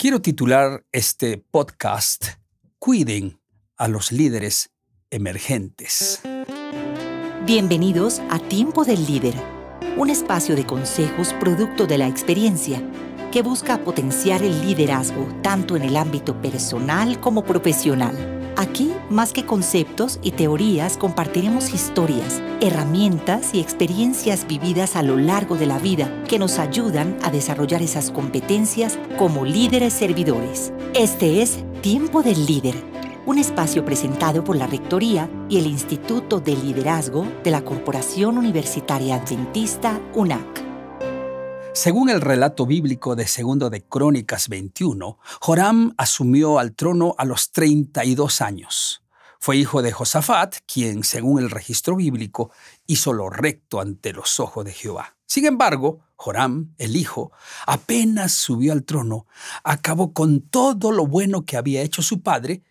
Quiero titular este podcast Cuiden a los líderes emergentes. Bienvenidos a Tiempo del Líder, un espacio de consejos producto de la experiencia que busca potenciar el liderazgo tanto en el ámbito personal como profesional. Aquí, más que conceptos y teorías, compartiremos historias, herramientas y experiencias vividas a lo largo de la vida que nos ayudan a desarrollar esas competencias como líderes servidores. Este es Tiempo del Líder, un espacio presentado por la Rectoría y el Instituto de Liderazgo de la Corporación Universitaria Adventista UNAC. Según el relato bíblico de Segundo de Crónicas 21, Joram asumió al trono a los 32 años. Fue hijo de Josafat, quien, según el registro bíblico, hizo lo recto ante los ojos de Jehová. Sin embargo, Joram, el hijo, apenas subió al trono, acabó con todo lo bueno que había hecho su padre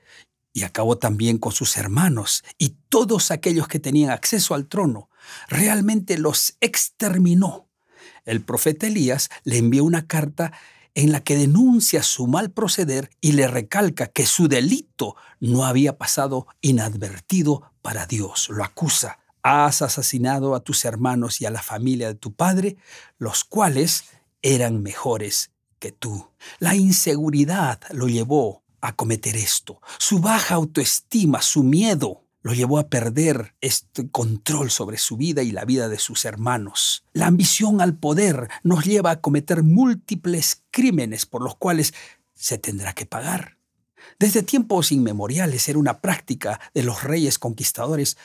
y acabó también con sus hermanos y todos aquellos que tenían acceso al trono. Realmente los exterminó el profeta Elías le envió una carta en la que denuncia su mal proceder y le recalca que su delito no había pasado inadvertido para Dios. Lo acusa. Has asesinado a tus hermanos y a la familia de tu padre, los cuales eran mejores que tú. La inseguridad lo llevó a cometer esto. Su baja autoestima, su miedo, lo llevó a perder este control sobre su vida y la vida de sus hermanos. La ambición al poder nos lleva a cometer múltiples crímenes por los cuales se tendrá que pagar. Desde tiempos inmemoriales era una práctica de los reyes conquistadores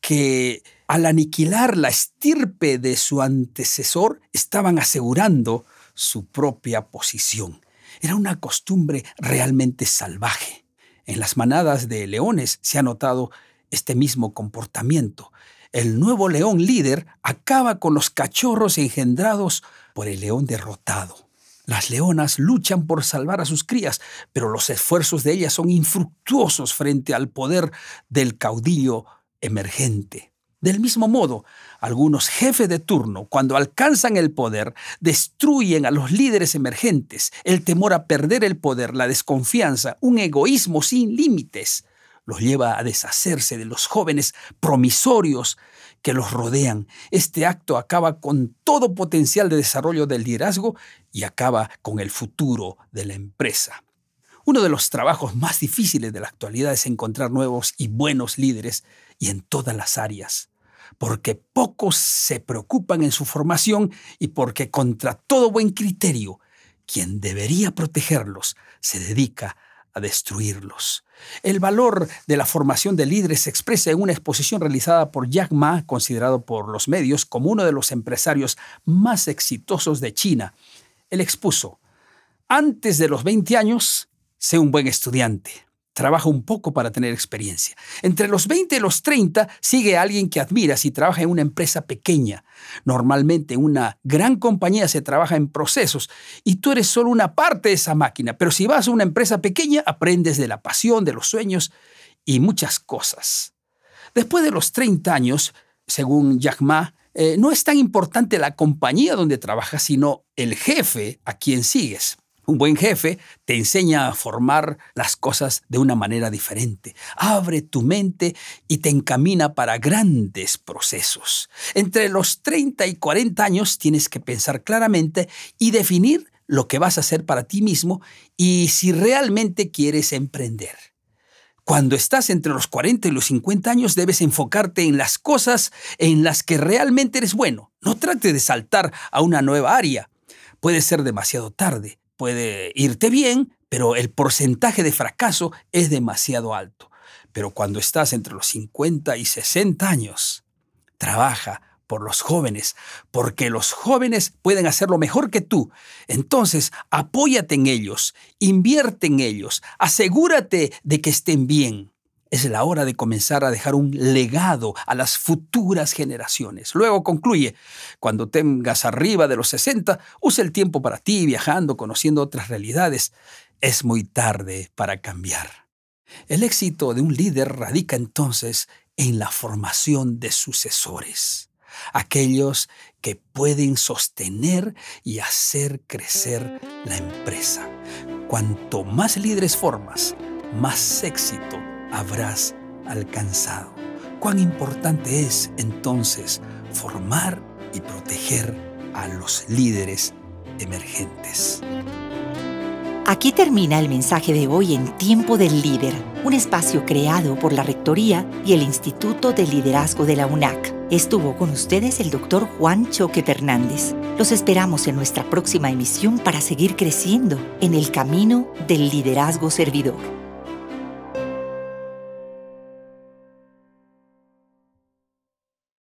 que al aniquilar la estirpe de su antecesor estaban asegurando su propia posición. Era una costumbre realmente salvaje. En las manadas de leones se ha notado este mismo comportamiento. El nuevo león líder acaba con los cachorros engendrados por el león derrotado. Las leonas luchan por salvar a sus crías, pero los esfuerzos de ellas son infructuosos frente al poder del caudillo emergente. Del mismo modo, algunos jefes de turno, cuando alcanzan el poder, destruyen a los líderes emergentes. El temor a perder el poder, la desconfianza, un egoísmo sin límites, los lleva a deshacerse de los jóvenes promisorios que los rodean. Este acto acaba con todo potencial de desarrollo del liderazgo y acaba con el futuro de la empresa. Uno de los trabajos más difíciles de la actualidad es encontrar nuevos y buenos líderes y en todas las áreas, porque pocos se preocupan en su formación y porque contra todo buen criterio, quien debería protegerlos se dedica a destruirlos. El valor de la formación de líderes se expresa en una exposición realizada por Jack Ma, considerado por los medios como uno de los empresarios más exitosos de China. Él expuso, antes de los 20 años, sé un buen estudiante. Trabaja un poco para tener experiencia. Entre los 20 y los 30 sigue alguien que admiras y trabaja en una empresa pequeña. Normalmente en una gran compañía se trabaja en procesos y tú eres solo una parte de esa máquina, pero si vas a una empresa pequeña aprendes de la pasión, de los sueños y muchas cosas. Después de los 30 años, según Jack Ma, eh, no es tan importante la compañía donde trabajas, sino el jefe a quien sigues. Un buen jefe te enseña a formar las cosas de una manera diferente. Abre tu mente y te encamina para grandes procesos. Entre los 30 y 40 años tienes que pensar claramente y definir lo que vas a hacer para ti mismo y si realmente quieres emprender. Cuando estás entre los 40 y los 50 años debes enfocarte en las cosas en las que realmente eres bueno. No trates de saltar a una nueva área. Puede ser demasiado tarde puede irte bien, pero el porcentaje de fracaso es demasiado alto. Pero cuando estás entre los 50 y 60 años, trabaja por los jóvenes, porque los jóvenes pueden hacerlo mejor que tú. Entonces, apóyate en ellos, invierte en ellos, asegúrate de que estén bien. Es la hora de comenzar a dejar un legado a las futuras generaciones. Luego concluye, cuando tengas arriba de los 60, usa el tiempo para ti, viajando, conociendo otras realidades. Es muy tarde para cambiar. El éxito de un líder radica entonces en la formación de sucesores, aquellos que pueden sostener y hacer crecer la empresa. cuanto más líderes formas, más éxito habrás alcanzado. Cuán importante es entonces formar y proteger a los líderes emergentes. Aquí termina el mensaje de hoy en Tiempo del Líder, un espacio creado por la Rectoría y el Instituto de Liderazgo de la UNAC. Estuvo con ustedes el doctor Juan Choque Fernández. Los esperamos en nuestra próxima emisión para seguir creciendo en el camino del liderazgo servidor.